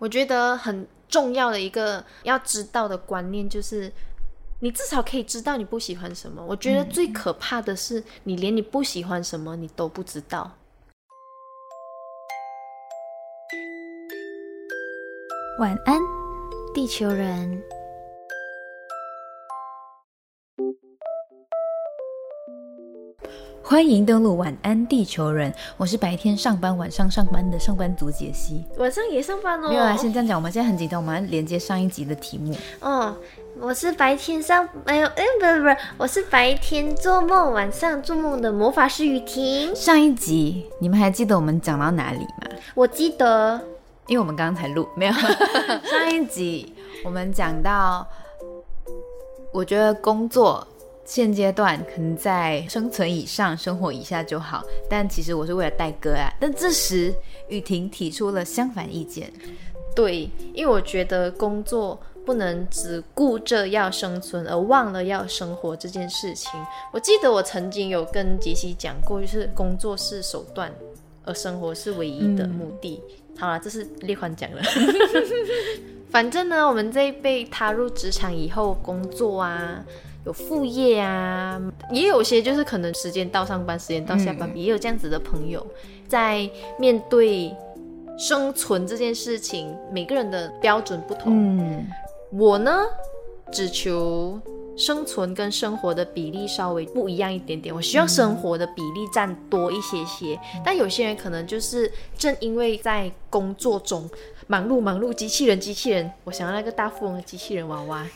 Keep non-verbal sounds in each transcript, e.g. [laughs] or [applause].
我觉得很重要的一个要知道的观念就是，你至少可以知道你不喜欢什么。我觉得最可怕的是，你连你不喜欢什么你都不知道。晚安，地球人。欢迎登录晚安地球人，我是白天上班、晚上上班的上班族杰西。晚上也上班哦。没有啊，先这样讲。我们现在很紧张，我们要连接上一集的题目。哦，我是白天上，哎呦，哎，不是不是，我是白天做梦、晚上做梦的魔法师雨婷。上一集你们还记得我们讲到哪里吗？我记得，因为我们刚刚才录，没有。[laughs] 上一集我们讲到，我觉得工作。现阶段可能在生存以上、生活以下就好，但其实我是为了带歌啊。但这时雨婷提出了相反意见，对，因为我觉得工作不能只顾着要生存而忘了要生活这件事情。我记得我曾经有跟杰西讲过，就是工作是手段，而生活是唯一的目的。好了，这是列宽讲了。[laughs] 反正呢，我们这一辈踏入职场以后，工作啊。有副业啊，也有些就是可能时间到上班，时间到下班，也有这样子的朋友，在面对生存这件事情，每个人的标准不同。嗯，我呢，只求生存跟生活的比例稍微不一样一点点，我需要生活的比例占多一些些。但有些人可能就是正因为在工作中忙碌忙碌，机器人机器人，我想要那个大富翁的机器人娃娃。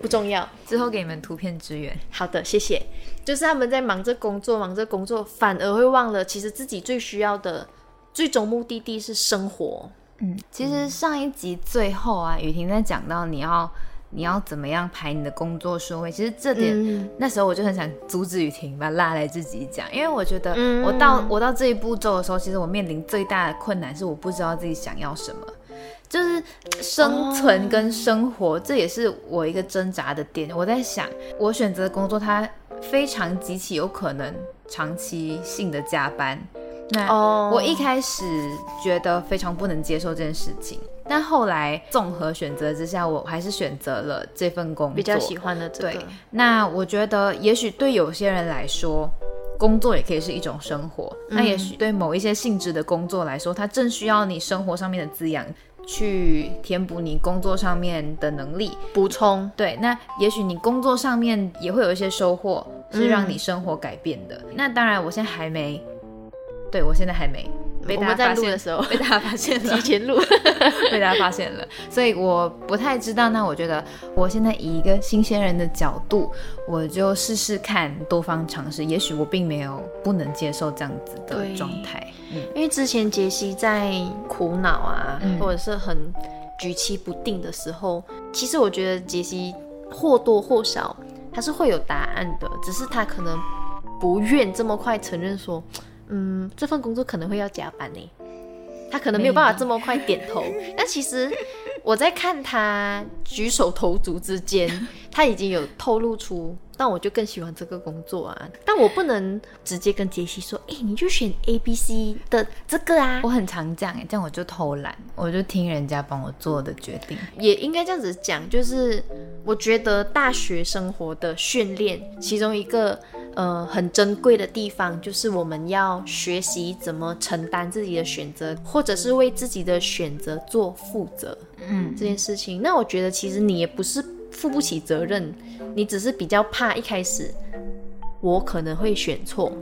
不重要，之后给你们图片支援。好的，谢谢。就是他们在忙着工作，忙着工作，反而会忘了，其实自己最需要的最终目的地是生活。嗯，其实上一集最后啊，雨婷在讲到你要你要怎么样排你的工作顺位，其实这点那时候我就很想阻止雨婷把拉来自己讲，因为我觉得我到我到这一步骤的时候，其实我面临最大的困难是我不知道自己想要什么。就是生存跟生活，这也是我一个挣扎的点。我在想，我选择的工作，它非常极其有可能长期性的加班。那我一开始觉得非常不能接受这件事情，但后来综合选择之下，我还是选择了这份工作，比较喜欢的这个。对，那我觉得也许对有些人来说，工作也可以是一种生活。那也许对某一些性质的工作来说，它正需要你生活上面的滋养。去填补你工作上面的能力，补充对。那也许你工作上面也会有一些收获，是让你生活改变的。那当然，我现在还没，对我现在还没。我们在录的时候 [laughs] 被大家发现了，[laughs] 提前录 [laughs] 被大家发现了，所以我不太知道。那我觉得我现在以一个新鲜人的角度，我就试试看，多方尝试。也许我并没有不能接受这样子的状态。嗯，因为之前杰西在苦恼啊，或者是很举棋不定的时候，其实我觉得杰西或多或少他是会有答案的，只是他可能不愿这么快承认说。嗯，这份工作可能会要加班呢，他可能没有办法这么快点头。[laughs] 但其实我在看他举手投足之间，他已经有透露出。但我就更喜欢这个工作啊！但我不能直接跟杰西说，哎，你就选 A、B、C 的这个啊！我很常讲，哎，这样我就偷懒，我就听人家帮我做的决定。也应该这样子讲，就是我觉得大学生活的训练，其中一个呃很珍贵的地方，就是我们要学习怎么承担自己的选择，或者是为自己的选择做负责。嗯，这件事情，那我觉得其实你也不是。负不起责任，你只是比较怕一开始我可能会选错，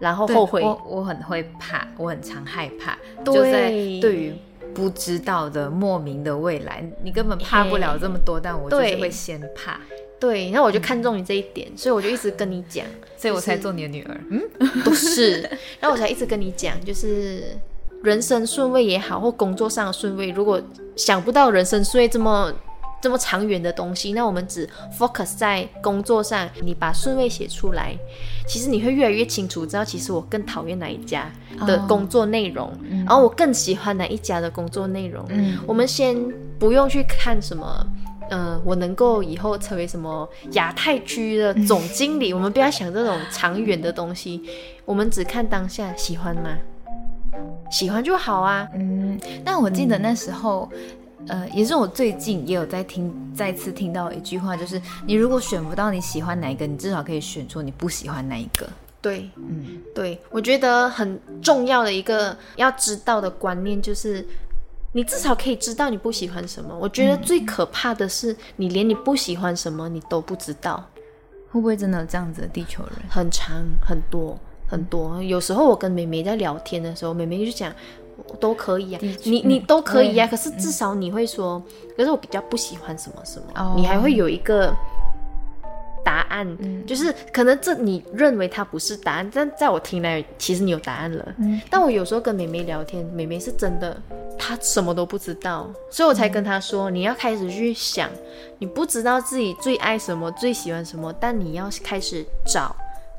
然后后悔。我我很会怕，我很常害怕，就在对于不知道的莫名的未来，你根本怕不了这么多，但我就是会先怕。对，然后我就看中你这一点，所以我就一直跟你讲，所以我才做你的女儿。嗯，[laughs] 不是，然后我才一直跟你讲，就是人生顺位也好，或工作上的顺位，如果想不到人生顺位这么。这么长远的东西，那我们只 focus 在工作上。你把顺位写出来，其实你会越来越清楚，知道其实我更讨厌哪一家的工作内容，然后我更喜欢哪一家的工作内容。我们先不用去看什么，呃，我能够以后成为什么亚太区的总经理，我们不要想这种长远的东西，我们只看当下，喜欢吗？喜欢就好啊。嗯，但我记得那时候。呃，也是我最近也有在听，再次听到一句话，就是你如果选不到你喜欢哪一个，你至少可以选出你不喜欢哪一个。对，嗯，对，我觉得很重要的一个要知道的观念就是，你至少可以知道你不喜欢什么。我觉得最可怕的是，你连你不喜欢什么你都不知道，会不会真的有这样子的地球人？很长，很多，很多。有时候我跟美美在聊天的时候，美美就讲。都可以啊，你你都可以啊，可是至少你会说，可是我比较不喜欢什么什么，你还会有一个答案，就是可能这你认为它不是答案，但在我听来，其实你有答案了。但我有时候跟美美聊天，美美是真的，她什么都不知道，所以我才跟她说，你要开始去想，你不知道自己最爱什么，最喜欢什么，但你要开始找，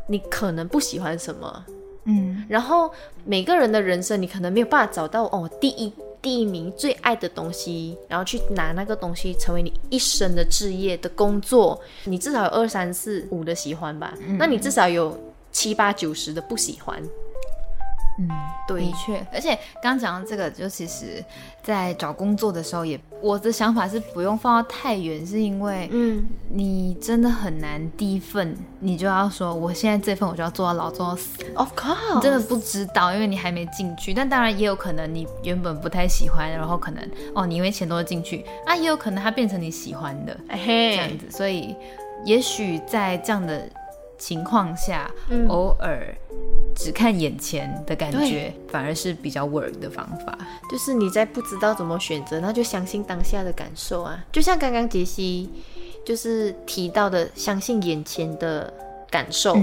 你可能不喜欢什么。嗯，然后每个人的人生，你可能没有办法找到哦，第一第一名最爱的东西，然后去拿那个东西成为你一生的置业的工作，你至少有二三四五的喜欢吧，那你至少有七八九十的不喜欢。嗯，的确，而且刚讲到这个，就其实，在找工作的时候，也我的想法是不用放到太远，是因为，嗯，你真的很难第一份你就要说，我现在这份我就要做到老做到死，Of course，你真的不知道，因为你还没进去。但当然也有可能你原本不太喜欢，然后可能哦，你因为钱多进去，啊，也有可能它变成你喜欢的，这样子。所以，也许在这样的。情况下，偶尔只看眼前的感觉，反而是比较 work 的方法。就是你在不知道怎么选择，那就相信当下的感受啊。就像刚刚杰西就是提到的，相信眼前的感受。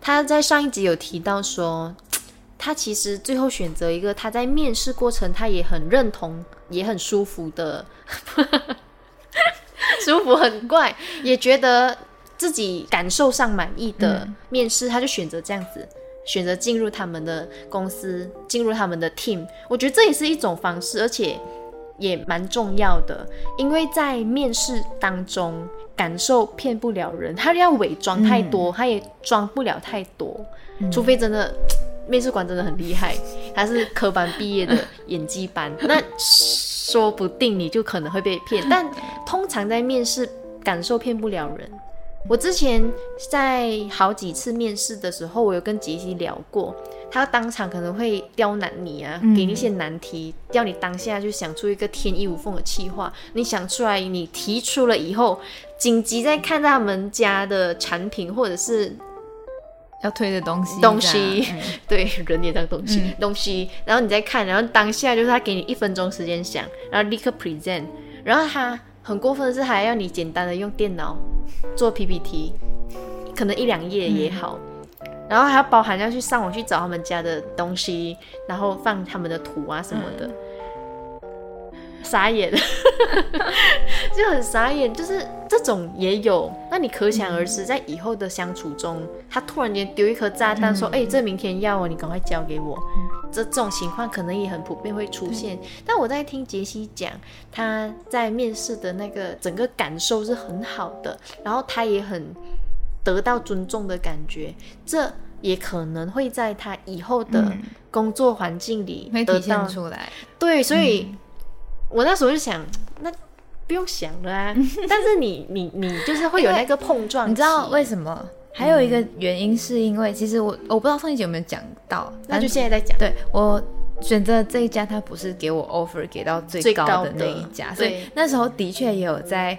他在上一集有提到说，[tsk] 他其实最后选择一个他在面试过程他也很认同、也很舒服的，[laughs] 舒服很怪，也觉得。自己感受上满意的面试，他就选择这样子，选择进入他们的公司，进入他们的 team。我觉得这也是一种方式，而且也蛮重要的，因为在面试当中，感受骗不了人，他要伪装太多，他也装不了太多，除非真的面试官真的很厉害，他是科班毕业的演技班，[laughs] 那说不定你就可能会被骗。但通常在面试，感受骗不了人。我之前在好几次面试的时候，我有跟杰西聊过，他当场可能会刁难你啊，给你一些难题，要你当下就想出一个天衣无缝的计划。你想出来，你提出了以后，紧急在看他们家的产品或者是要推的东西，东西，[laughs] 对，人也当东西，东西，然后你再看，然后当下就是他给你一分钟时间想，然后立刻 present，然后他很过分的是还要你简单的用电脑。[laughs] 做 PPT，可能一两页也好，然后还要包含要去上网去找他们家的东西，然后放他们的图啊什么的，傻眼，[laughs] 就很傻眼，就是这种也有。那你可想而知，在以后的相处中，他突然间丢一颗炸弹说：“哎，这明天要哦，你赶快交给我。”这这种情况可能也很普遍会出现，但我在听杰西讲，他在面试的那个整个感受是很好的，然后他也很得到尊重的感觉，这也可能会在他以后的工作环境里体现出来。对，所以我那时候就想，[tsk] 那不用想了啊。[laughs] 但是你你你就是会有那个碰撞，你知道为什么？还有一个原因是因为，其实我我不知道上一集有没有讲到，那就现在在讲。对我选择这一家，他不是给我 offer 给到最高的那一家，所以那时候的确也有在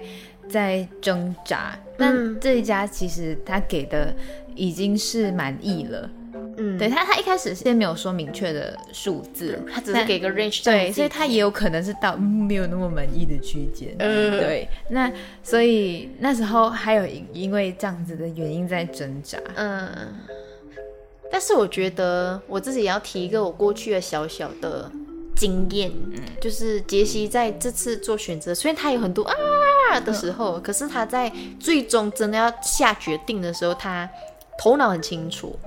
在挣扎。但这一家其实他给的已经是满意了。嗯，对他，他一开始先没有说明确的数字，他只是给个 range，对，所以他也有可能是到没有那么满意的区间。嗯，对，那所以那时候还有因为这样子的原因在挣扎。嗯，但是我觉得我自己也要提一个我过去的小小的经验，就是杰西在这次做选择，虽然他有很多啊的时候，可是他在最终真的要下决定的时候，他头脑很清楚。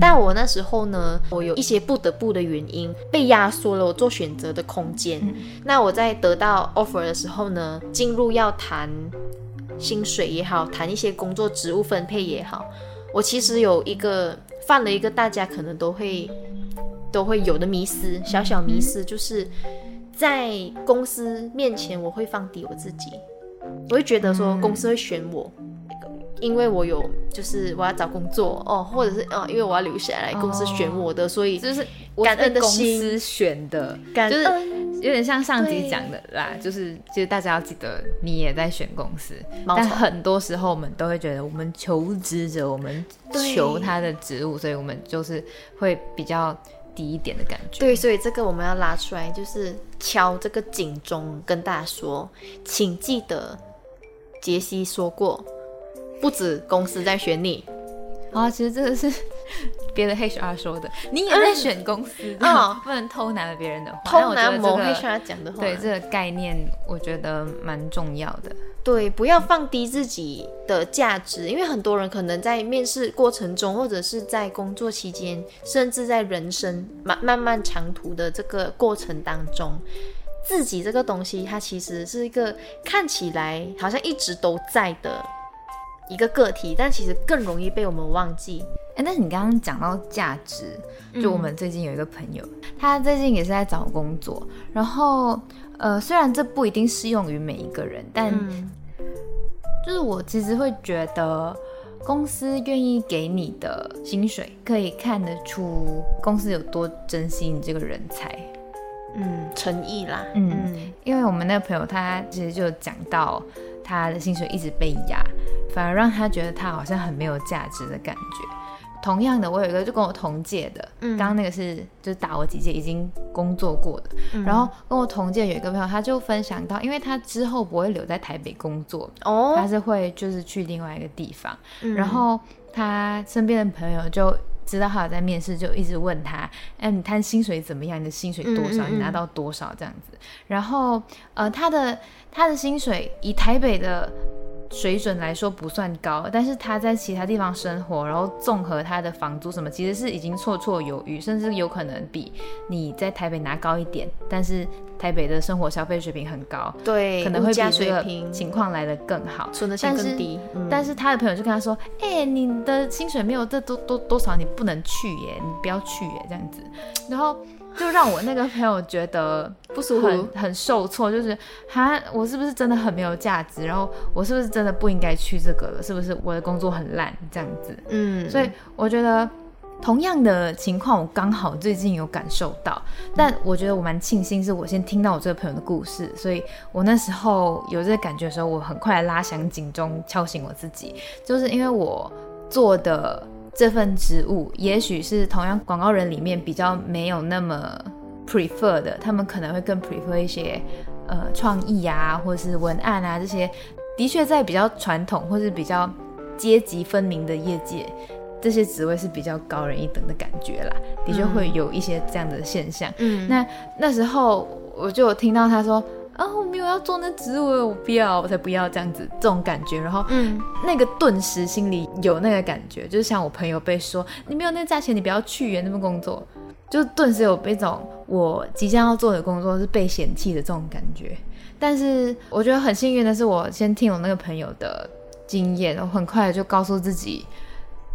但我那时候呢，我有一些不得不的原因，被压缩了我做选择的空间。那我在得到 offer 的时候呢，进入要谈薪水也好，谈一些工作职务分配也好，我其实有一个犯了一个大家可能都会都会有的迷思，小小迷思就是，在公司面前我会放低我自己，我会觉得说公司会选我。因为我有，就是我要找工作哦，或者是哦，因为我要留下来，公司选我的，所以就是感恩的公司选的，就是有点像上集讲的啦，就是其实大家要记得，你也在选公司，但很多时候我们都会觉得，我们求职者，我们求他的职务，所以我们就是会比较低一点的感觉。对，所以这个我们要拉出来，就是敲这个警钟，跟大家说，请记得，杰西说过。不止公司在选你，啊，其实这个是 [laughs] 别的 HR 说的，你也在选公司啊，[laughs] 不能偷拿了别人的话。偷拿某 HR 讲的话，对这个概念，我觉得蛮重要的。对，不要放低自己的价值，因为很多人可能在面试过程中，或者是在工作期间，甚至在人生漫漫漫长途的这个过程当中，自己这个东西，它其实是一个看起来好像一直都在的。一个个体，但其实更容易被我们忘记。哎，但是你刚刚讲到价值，就我们最近有一个朋友，他最近也是在找工作。然后，呃，虽然这不一定适用于每一个人，但就是我其实会觉得，公司愿意给你的薪水，可以看得出公司有多珍惜你这个人才。嗯，诚意啦。嗯，因为我们那个朋友，他其实就讲到。他的薪水一直被压，反而让他觉得他好像很没有价值的感觉。同样的，我有一个就跟我同届的，刚刚那个是就是打我几届已经工作过的，然后跟我同届有一个朋友，他就分享到，因为他之后不会留在台北工作，哦，他是会就是去另外一个地方，然后他身边的朋友就知道他有在面试，就一直问他，哎，你谈薪水怎么样？你的薪水多少？你拿到多少？这样子，然后呃，他的。他的薪水以台北的水准来说不算高，但是他在其他地方生活，然后综合他的房租什么，其实是已经绰绰有余，甚至有可能比你在台北拿高一点。但是台北的生活消费水平很高，对，可能会比这个情况来的更好，存的钱更低。但是他的朋友就跟他说：“哎，你的薪水没有这多多多少，你不能去耶，你不要去耶，这样子。”然后。就让我那个朋友觉得不舒服，很很受挫，就是哈，我是不是真的很没有价值？然后我是不是真的不应该去这个了？是不是我的工作很烂这样子？嗯，所以我觉得同样的情况，我刚好最近有感受到，但我觉得我蛮庆幸，是我先听到我这个朋友的故事，所以我那时候有这个感觉的时候，我很快拉响警钟，敲醒我自己，就是因为我做的。这份职务也许是同样广告人里面比较没有那么 prefer 的，他们可能会更 prefer 一些呃创意啊，或者是文案啊这些，的确在比较传统或是比较阶级分明的业界，这些职位是比较高人一等的感觉啦，的确会有一些这样的现象。嗯，那那时候我就有听到他说。啊，我没有要做那职位，我不要，我才不要这样子，这种感觉。然后，嗯，那个顿时心里有那个感觉，就是像我朋友被说你没有那价钱，你不要去那份工作，就顿时有一种我即将要做的工作是被嫌弃的这种感觉。但是我觉得很幸运的是，我先听我那个朋友的经验，我很快就告诉自己，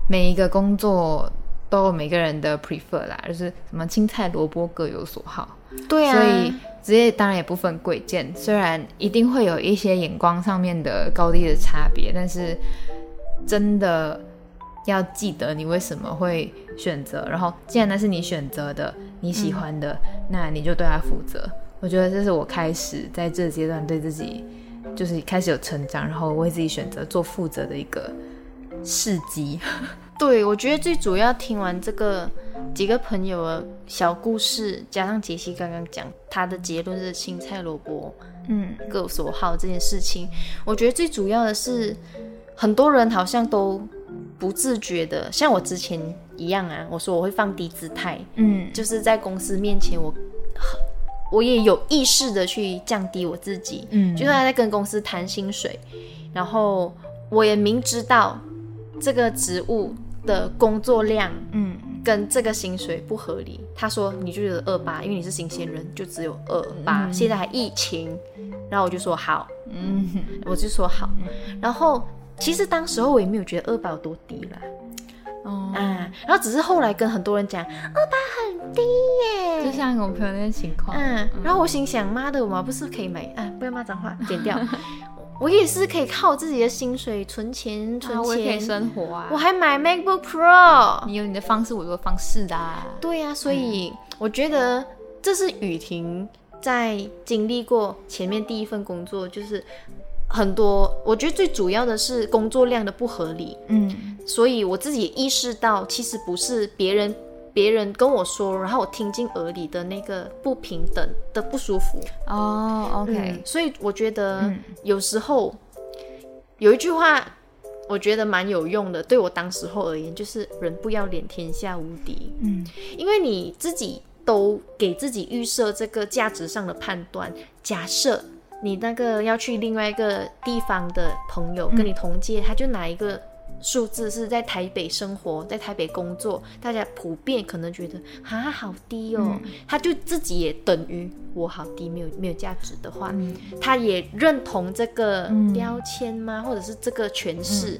每一个工作都有每个人的 prefer 啦，就是什么青菜萝卜各有所好。对啊，所以。职业当然也不分贵贱，虽然一定会有一些眼光上面的高低的差别，但是真的要记得你为什么会选择。然后，既然那是你选择的，你喜欢的，那你就对他负责。我觉得这是我开始在这阶段对自己就是开始有成长，然后为自己选择做负责的一个事迹。对，我觉得最主要听完这个几个朋友的小故事，加上杰西刚刚讲他的结论是青菜萝卜，嗯，各有所好这件事情，我觉得最主要的是很多人好像都不自觉的，像我之前一样啊，我说我会放低姿态，嗯，就是在公司面前我我也有意识的去降低我自己，嗯，就算在跟公司谈薪水，然后我也明知道这个职务。的工作量，嗯，跟这个薪水不合理。他说你就觉得二八，因为你是新鲜人，就只有二八。现在还疫情，然后我就说好，嗯，我就说好。然后其实当时候我也没有觉得二八有多低啦，哦，嗯，然后只是后来跟很多人讲，二八很低耶，就像我朋友那个情况，嗯，然后我心想，妈的，我们不是可以买，啊，不要骂脏话，剪掉，我也是可以靠自己的薪水存钱，存钱。生活啊，我还买 MacBook Pro，你有你的方式，我有方式的，对呀，所以我觉得这是雨婷在经历过前面第一份工作，就是。很多，我觉得最主要的是工作量的不合理，嗯，所以我自己也意识到，其实不是别人别人跟我说，然后我听进耳里的那个不平等的不舒服。哦，OK，所以我觉得有时候有一句话，我觉得蛮有用的，对我当时候而言，就是人不要脸天下无敌，嗯，因为你自己都给自己预设这个价值上的判断，假设。你那个要去另外一个地方的朋友跟你同届，他就拿一个数字是在台北生活，在台北工作，大家普遍可能觉得啊好低哦，他就自己也等于我好低，没有没有价值的话，他也认同这个标签吗？或者是这个诠释？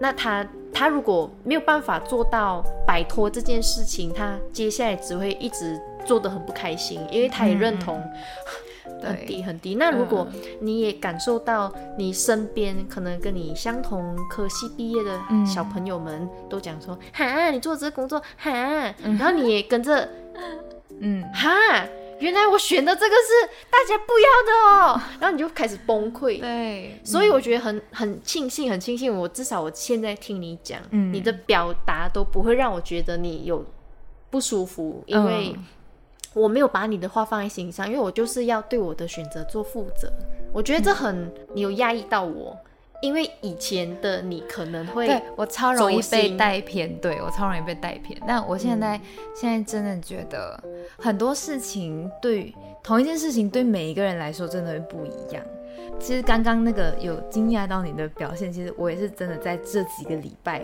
那他他如果没有办法做到摆脱这件事情，他接下来只会一直做的很不开心，因为他也认同。很低很低。那如果你也感受到你身边可能跟你相同科系毕业的小朋友们都讲说，哈，你做这个工作，哈，然后你也跟着，[laughs] 嗯，哈，原来我选的这个是大家不要的哦，[laughs] 然后你就开始崩溃。对，所以我觉得很很庆幸，很庆幸，我至少我现在听你讲，你的表达都不会让我觉得你有不舒服，因为。我没有把你的话放在心上，因为我就是要对我的选择做负责。我觉得这很，你有压抑到我，因为以前的你可能会，对我超容易被带偏，对我超容易被带偏。但我现在现在真的觉得很多事情对同一件事情对每一个人来说真的会不一样。其实刚刚那个有惊讶到你的表现，其实我也是真的在这几个礼拜。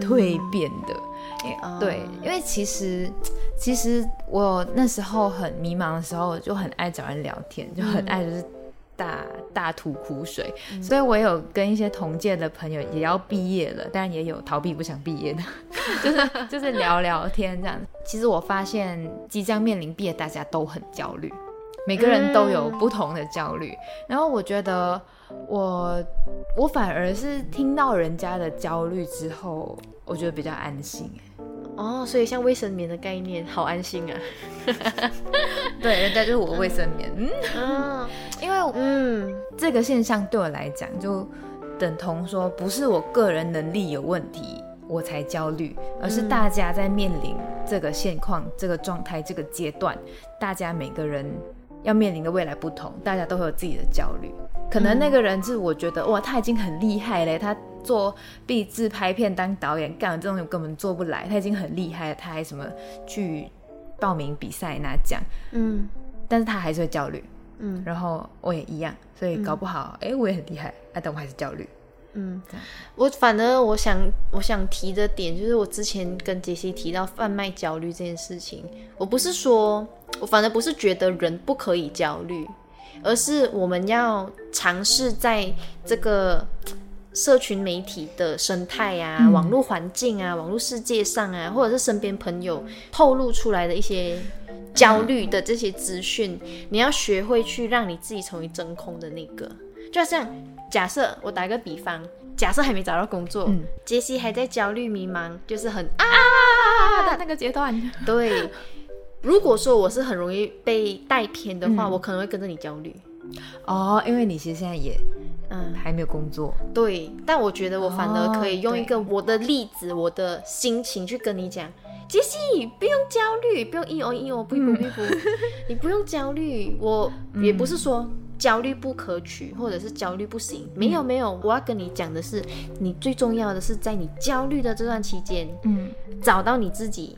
蜕变的，对，因为其实其实我那时候很迷茫的时候，就很爱找人聊天，就很爱就是大大吐苦水，所以我有跟一些同届的朋友也要毕业了，但也有逃避不想毕业的，[laughs] 就是就是聊聊天这样。其实我发现即将面临毕业，大家都很焦虑，每个人都有不同的焦虑，然后我觉得。我我反而是听到人家的焦虑之后，我觉得比较安心哦，所以像卫生棉的概念，好安心啊。[laughs] 对，人家就是我卫生棉。嗯，因为嗯，这个现象对我来讲，就等同说，不是我个人能力有问题我才焦虑，而是大家在面临这个现况、这个状态、这个阶段，大家每个人要面临的未来不同，大家都会有自己的焦虑。可能那个人是我觉得哇，他已经很厉害嘞，他做壁制拍片当导演干这种根本做不来，他已经很厉害了，他还什么去报名比赛拿奖，嗯，但是他还是会焦虑，嗯，然后我也一样，所以搞不好，哎，我也很厉害，啊，但我还是焦虑，嗯，我反而我想我想提的点就是我之前跟杰西提到贩卖焦虑这件事情，我不是说我反而不是觉得人不可以焦虑。而是我们要尝试在这个社群媒体的生态啊、网络环境啊、网络世界上啊，或者是身边朋友透露出来的一些焦虑的这些资讯，你要学会去让你自己成为真空的那个。就像假设我打个比方，假设还没找到工作，杰西还在焦虑迷茫，就是很啊的那个阶段，对。如果说我是很容易被带偏的话，我可能会跟着你焦虑。哦，因为你其实现在也嗯还没有工作。对，但我觉得我反而可以用一个我的例子、我的心情去跟你讲，杰西不用焦虑，不用一哦一哦不不不不，[laughs] 你不用焦虑。我也不是说焦虑不可取，或者是焦虑不行，没有没有。我要跟你讲的是，你最重要的是在你焦虑的这段期间，嗯，找到你自己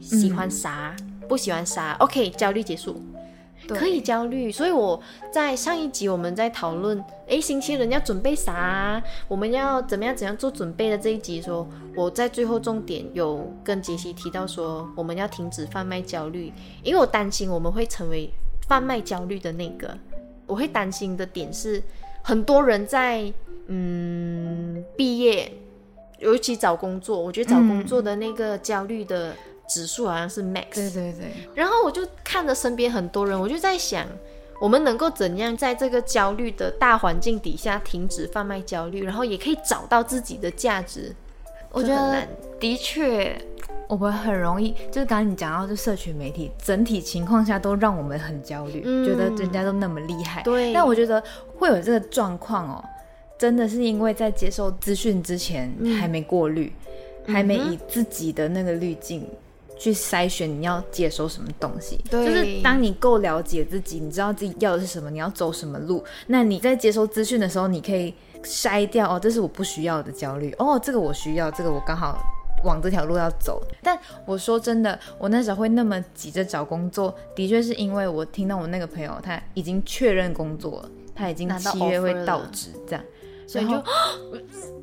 喜欢啥。不喜欢啥？OK，焦虑结束，可以焦虑。所以我在上一集我们在讨论，哎，星期人要准备啥？我们要怎么样怎样做准备的这一集，说我在最后重点有跟杰西提到说，我们要停止贩卖焦虑，因为我担心我们会成为贩卖焦虑的那个。我会担心的点是，很多人在嗯毕业。尤其找工作，我觉得找工作的那个焦虑的指数好像是 max。对对对。然后我就看着身边很多人，我就在想，我们能够怎样在这个焦虑的大环境底下停止贩卖焦虑，然后也可以找到自己的价值？我觉得的确，我们很容易，就是刚刚你讲到，就社群媒体整体情况下都让我们很焦虑，觉得人家都那么厉害。对。但我觉得会有这个状况哦。真的是因为在接受资讯之前还没过滤，还没以自己的那个滤镜去筛选你要接收什么东西。对，就是当你够了解自己，你知道自己要的是什么，你要走什么路，那你在接收资讯的时候，你可以筛掉哦，这是我不需要的焦虑，哦，这个我需要，这个我刚好往这条路要走。但我说真的，我那时候会那么急着找工作，的确是因为我听到我那个朋友他已经确认工作了，他已经七月会到职这样。所以就 [laughs]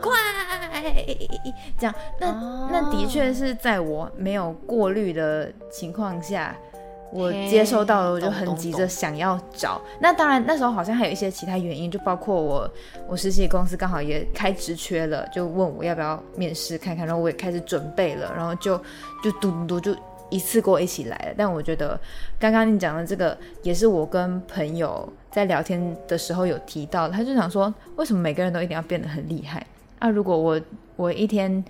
快这样，那那的确是在我没有过滤的情况下，我接收到了，我就很急着想要找。那当然那时候好像还有一些其他原因，就包括我我实习公司刚好也开职缺了，就问我要不要面试看看，然后我也开始准备了，然后就就嘟嘟就。一次过一起来了，但我觉得刚刚你讲的这个也是我跟朋友在聊天的时候有提到，他就想说，为什么每个人都一定要变得很厉害？啊，如果我我一天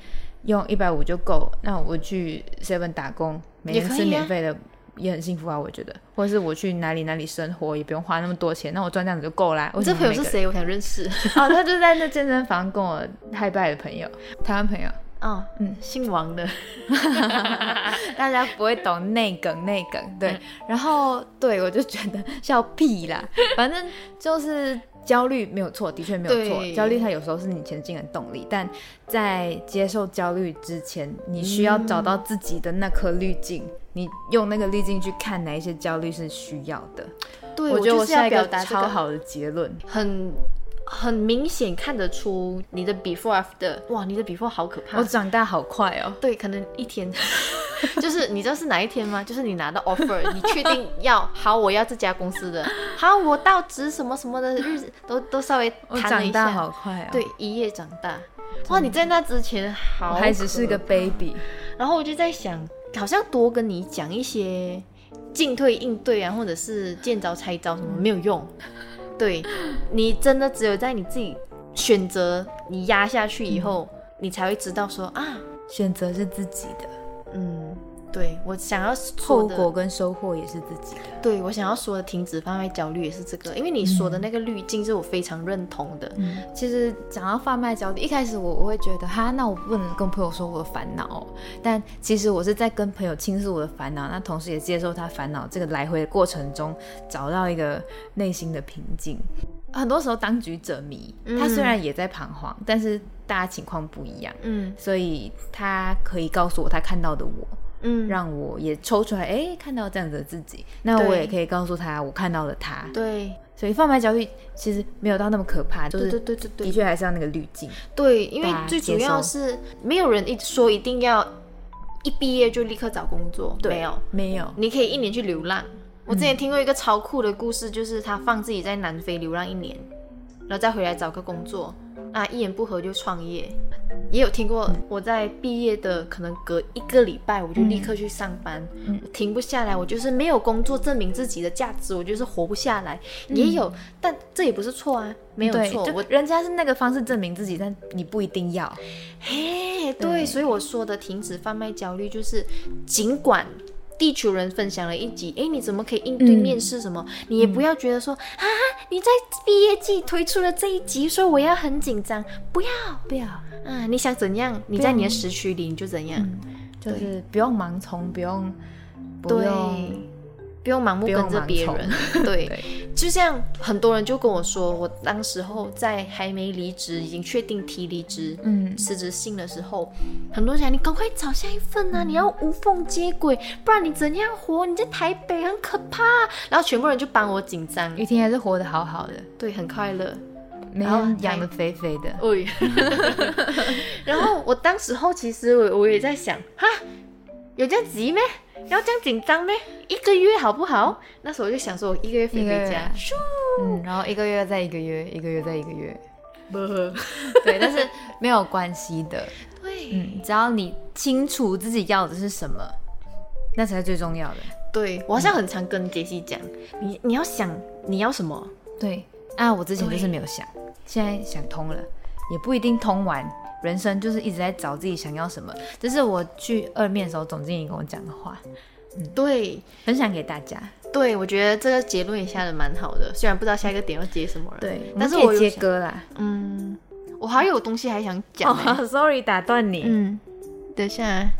用一百五就够，那我去 seven 打工，每天吃免费的也很幸福啊，我觉得，或者是我去哪里哪里生活也不用花那么多钱，那我赚这样子就够啦。我这朋友是谁？我想认识。[laughs] 哦，他就在那健身房跟我嗨拜的朋友，台湾朋友。哦，嗯，姓王的 [laughs] [laughs] 大家不会懂内梗内梗，对，然后对我就觉得笑屁啦，反正就是焦虑没有错，的确没有错，焦虑它有时候是你前进的动力，但在接受焦虑之前，你需要找到自己的那颗滤镜，你用那个滤镜去看哪一些焦虑是需要的。对，我觉得我是表达超好的结论，很。很明显看得出你的 before after，哇，你的 before 好可怕！我长大好快哦。对，可能一天，[laughs] 就是你知道是哪一天吗？就是你拿到 offer，[laughs] 你确定要好，我要这家公司的，好，我到职什么什么的日子 [laughs] 都都稍微谈了一下。长大好快哦。对，一夜长大。哇，你在那之前好，还只是个 baby。然后我就在想，好像多跟你讲一些进退应对啊，或者是见招拆招什么没有用。对，你真的只有在你自己选择你压下去以后，你才会知道说啊，选择是自己的，嗯。对我想要后果跟收获也是自己的。对我想要说的停止贩卖焦虑也是这个，因为你说的那个滤镜是我非常认同的。嗯，其实讲到贩卖焦虑，一开始我我会觉得哈，那我不能跟朋友说我的烦恼，但其实我是在跟朋友倾诉我的烦恼，那同时也接受他烦恼这个来回的过程中，找到一个内心的平静。很多时候当局者迷，他虽然也在彷徨，但是大家情况不一样，嗯，所以他可以告诉我他看到的我。嗯，让我也抽出来，哎，看到这样子的自己，那我也可以告诉他，我看到了他。对，所以贩卖焦虑其实没有到那么可怕，就是对对对对，的确还是要那个滤镜。对，因为最主要是没有人一说一定要一毕业就立刻找工作，没有没有，你可以一年去流浪。我之前听过一个超酷的故事，就是他放自己在南非流浪一年，然后再回来找个工作。啊，一言不合就创业，也有听过。我在毕业的可能隔一个礼拜，我就立刻去上班，停不下来。我就是没有工作证明自己的价值，我就是活不下来。也有，但这也不是错啊，没有错。我人家是那个方式证明自己，但你不一定要。嘿，对，所以我说的停止贩卖焦虑，就是尽管。地球人分享了一集，哎，你怎么可以应对面试什么？你也不要觉得说啊，你在毕业季推出了这一集，说我要很紧张，不要不要，啊，你想怎样？你在你的时区里你就怎样，就是不用盲从，不用不用。不用盲目跟着别人，[laughs] 对，就像很多人就跟我说，我当时候在还没离职，已经确定提离职，嗯，辞职信的时候，很多人讲你赶快找下一份啊，你要无缝接轨，不然你怎样活？你在台北很可怕，然后全部人就帮我紧张。雨婷还是活得好好的，对，很快乐，然后养得肥肥的，对。[laughs] 然后我当时候其实我我也在想，哈，有这样急咩？要这样紧张咩？一个月好不好？那时候我就想说，我一个月飞回家，嗯，然后一个月再一个月，一个月再一个月，[laughs] 对，但是没有关系的。对，嗯，只要你清楚自己要的是什么，那才是最重要的。对我好像很常跟杰西讲，你你要想你要什么。对啊，我之前就是没有想，现在想通了，也不一定通完。人生就是一直在找自己想要什么，这是我去二面的时候总经理跟我讲的话。嗯，对，分享给大家。对，我觉得这个结论也下的蛮好的，虽然不知道下一个点要接什么了。对，但是我接歌啦。嗯，我还有东西还想讲。Sorry，打断你。嗯，等一下。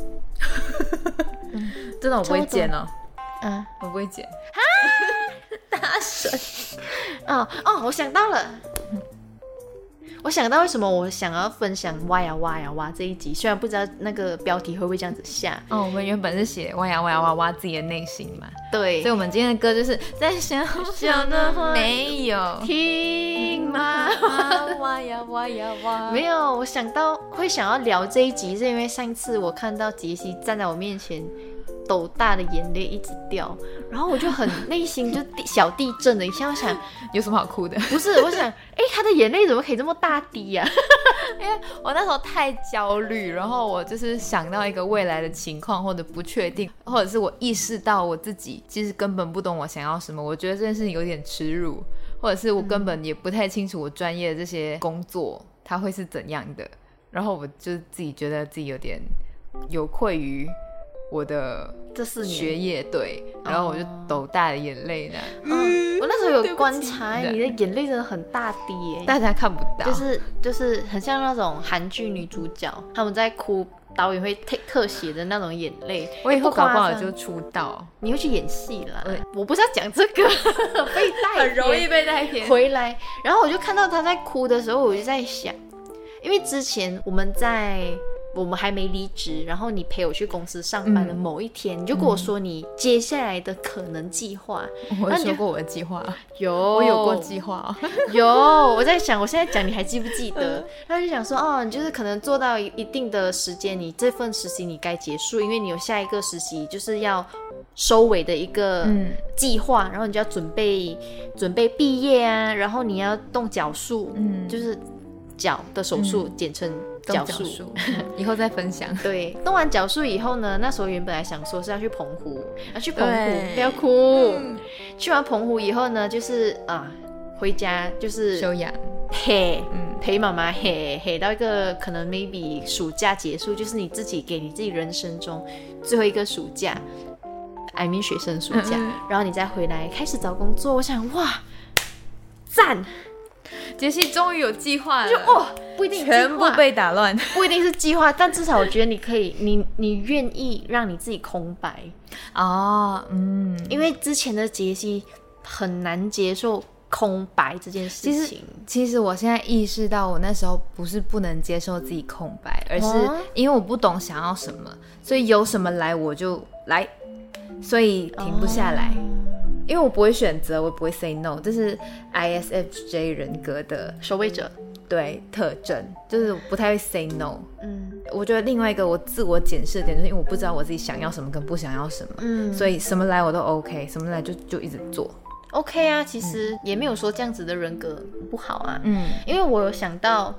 [laughs] 真的我不会剪哦。嗯，我不会剪。哈，[laughs] 大神。哦哦，我想到了。我想到为什么我想要分享挖呀挖呀挖这一集，虽然不知道那个标题会不会这样子下。哦，我们原本是写挖呀挖呀挖挖自己的内心嘛。对，所以我们今天的歌就是在小小的没有听吗？挖呀挖呀挖。没有，我想到会想要聊这一集，是因为上一次我看到杰西站在我面前。斗大的眼泪一直掉，然后我就很 [laughs] 内心就小地震了一下，我想有什么好哭的？不是，我想，哎，他的眼泪怎么可以这么大滴呀？[laughs] 因为我那时候太焦虑，然后我就是想到一个未来的情况或者不确定，或者是我意识到我自己其实根本不懂我想要什么，我觉得这件事情有点耻辱，或者是我根本也不太清楚我专业的这些工作它会是怎样的，然后我就自己觉得自己有点有愧于。我的这四年学业对，然后我就抖大的眼泪呢。嗯，我那时候有观察，你的眼泪真的很大滴耶，大家看不到，就是就是很像那种韩剧女主角，他们在哭，导演会特特写的那种眼泪。我以后搞不好就出道，你会去演戏了。我不是要讲这个，[laughs] 被带很容易被带偏回来。然后我就看到他在哭的时候，我就在想，因为之前我们在。我们还没离职，然后你陪我去公司上班的某一天，你就跟我说你接下来的可能计划。我说过我的计划，有，我有过计划，[laughs] 有。我在想，我现在讲你还记不记得？[laughs] 他就想说，哦，你就是可能做到一定的时间，你这份实习你该结束，因为你有下一个实习就是要收尾的一个计划，然后你就要准备准备毕业啊，然后你要动脚术，嗯，就是脚的手术，简称。脚术，[laughs] 以后再分享。对，动完脚术以后呢，那时候原本来想说是要去澎湖，要去澎湖，不要哭。去完澎湖以后呢，就是啊，回家就是休养，嘿，陪妈妈嘿嘿到一个可能 maybe 暑假结束，就是你自己给你自己人生中最后一个暑假，I mean 学生暑假，然后你再回来开始找工作。我想哇，赞。杰西终于有计划了，就哦，不一定全部被打乱，不一定是计划，[laughs] 但至少我觉得你可以，你你愿意让你自己空白。哦，嗯，因为之前的杰西很难接受空白这件事情。其实，其实我现在意识到，我那时候不是不能接受自己空白，而是因为我不懂想要什么，所以有什么来我就来，所以停不下来。因为我不会选择，我不会 say no，这是 ISFJ 人格的守卫者对特征，就是不太会 say no。嗯，我觉得另外一个我自我检视的点，就是因为我不知道我自己想要什么跟不想要什么，嗯，所以什么来我都 OK，什么来就就一直做 OK 啊。其实也没有说这样子的人格不好啊，嗯，因为我有想到。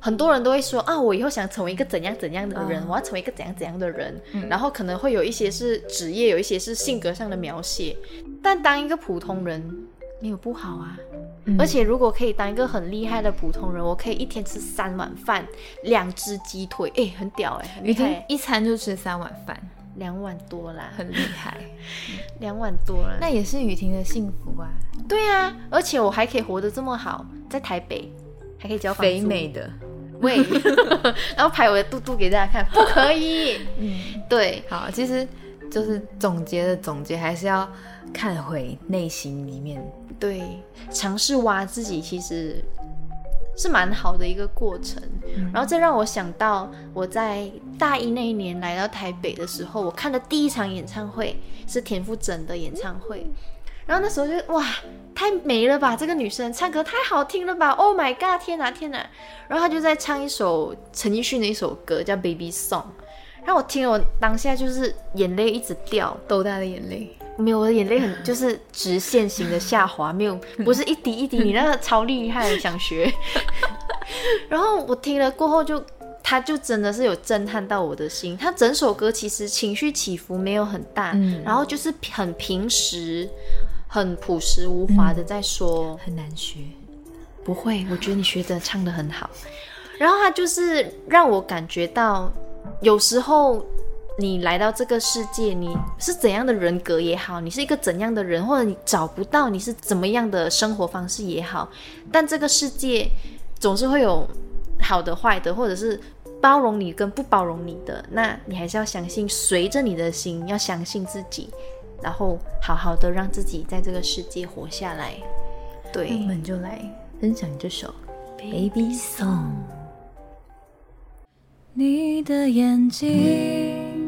很多人都会说啊，我以后想成为一个怎样怎样的人，我要成为一个怎样怎样的人，然后可能会有一些是职业，有一些是性格上的描写。但当一个普通人没有不好啊，而且如果可以当一个很厉害的普通人，我可以一天吃三碗饭，两只鸡腿，哎，很屌哎，厉害，一餐就吃三碗饭，两碗多啦，很厉害，[laughs] 两碗多了，那也是雨婷的幸福啊。对啊，而且我还可以活得这么好，在台北还可以交肥美的。喂，[laughs] 然后拍我的肚肚给大家看，不可以。[laughs] 嗯，对，好，其实就是总结的总结，还是要看回内心里面。对，尝试挖自己，其实是蛮好的一个过程。然后这让我想到，我在大一那一年来到台北的时候，我看的第一场演唱会是田馥甄的演唱会。然后那时候就哇，太美了吧！这个女生唱歌太好听了吧！Oh my god！天哪，天哪！然后她就在唱一首陈奕迅的一首歌，叫《Baby Song》。然后我听了，我当下就是眼泪一直掉，豆大的眼泪。没有，我的眼泪很 [laughs] 就是直线型的下滑，没有，[laughs] 不是一滴一滴。你那个超厉害，想学。[laughs] 然后我听了过后就。他就真的是有震撼到我的心。他整首歌其实情绪起伏没有很大，然后就是很平实、很朴实无华的在说。很难学，不会，我觉得你学的唱的很好。然后他就是让我感觉到，有时候你来到这个世界，你是怎样的人格也好，你是一个怎样的人，或者你找不到你是怎么样的生活方式也好，但这个世界总是会有好的、坏的，或者是。包容你跟不包容你的，那你还是要相信，随着你的心，要相信自己，然后好好的让自己在这个世界活下来。对，我们就来分享这首《Baby Song》。你的眼睛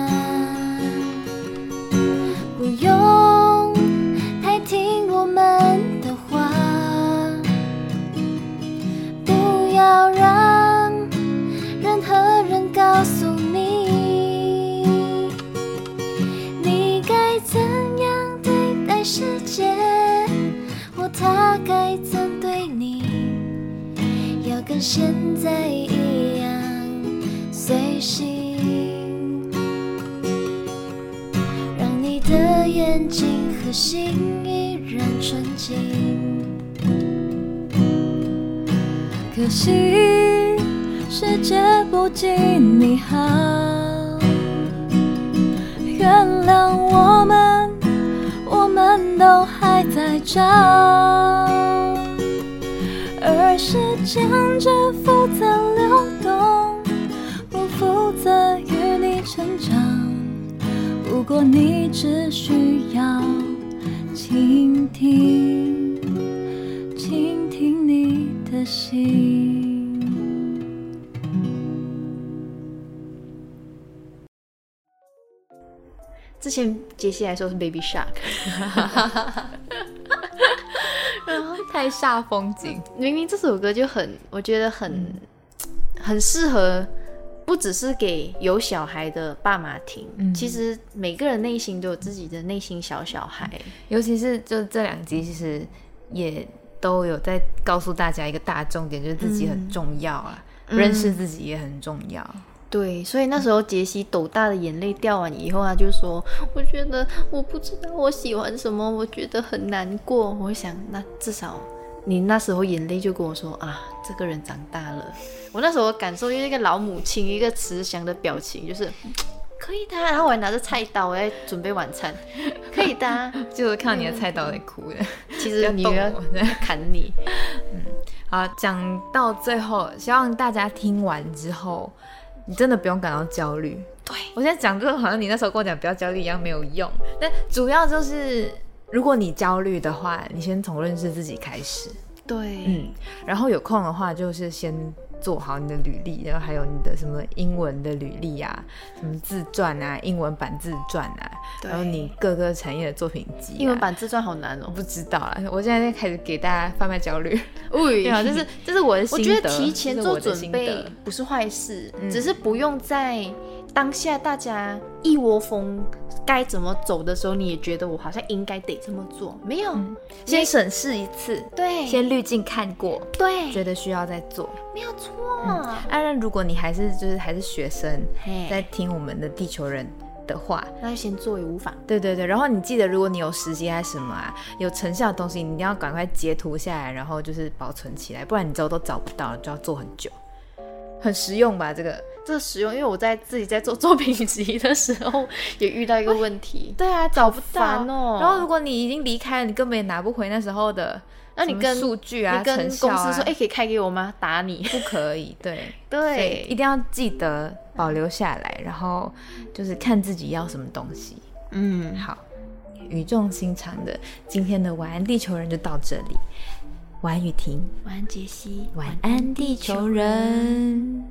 现在一样随性，让你的眼睛和心依然纯净。可惜世界不及你好，原谅我们。我们都还在找，而时间只负责流动，不负责与你成长。不过你只需要倾听，倾听你的心。之前杰西来说是 Baby Shark，[laughs] 太煞风景。[laughs] 明明这首歌就很，我觉得很很适合，不只是给有小孩的爸妈听。其实每个人内心都有自己的内心小小孩，尤其是就这两集，其实也都有在告诉大家一个大重点，就是自己很重要啊，认识自己也很重要。对，所以那时候杰西斗大的眼泪掉完以后，他就说：“我觉得我不知道我喜欢什么，我觉得很难过。”我想，那至少你那时候眼泪就跟我说啊，这个人长大了。我那时候感受就是一个老母亲一个慈祥的表情，就是可以的。然后我还拿着菜刀，我在准备晚餐，可以的。[laughs] 就是看你的菜刀在哭的，[laughs] 其实你要砍你。[laughs] 嗯，好，讲到最后，希望大家听完之后。你真的不用感到焦虑。对我现在讲这个，好像你那时候跟我讲不要焦虑一样没有用。但主要就是，如果你焦虑的话，你先从认识自己开始。对，嗯，然后有空的话，就是先。做好你的履历，然后还有你的什么英文的履历啊，什么自传啊，英文版自传啊，然后你各个产业的作品集。英文版自传好难哦，不知道啊，我现在在开始给大家贩卖焦虑。[laughs] 对啊，[laughs] 这是这是我的心得。我觉得提前做准备不是坏事，只是不用在当下大家一窝蜂。该怎么走的时候，你也觉得我好像应该得这么做？没有，先审视一次，对，先滤镜看过，对，觉得需要再做，没有错。当然，如果你还是就是还是学生，在听我们的地球人的话，那就先做也无妨。对对对，然后你记得，如果你有实习还是什么啊，有成效的东西，你一定要赶快截图下来，然后就是保存起来，不然你之后都找不到，就要做很久。很实用吧？这个这使用，因为我在自己在做作品集的时候也遇到一个问题，[laughs] 对啊，找不到哦。然后如果你已经离开了，你根本也拿不回那时候的，那你跟数据啊，你跟公司说，哎，可以开给我吗？打你 [laughs] 不可以，对 [laughs] 对，一定要记得保留下来，然后就是看自己要什么东西。嗯，好，语重心长的，今天的晚安地球人就到这里。晚安雨婷，晚安杰西，晚安地球人。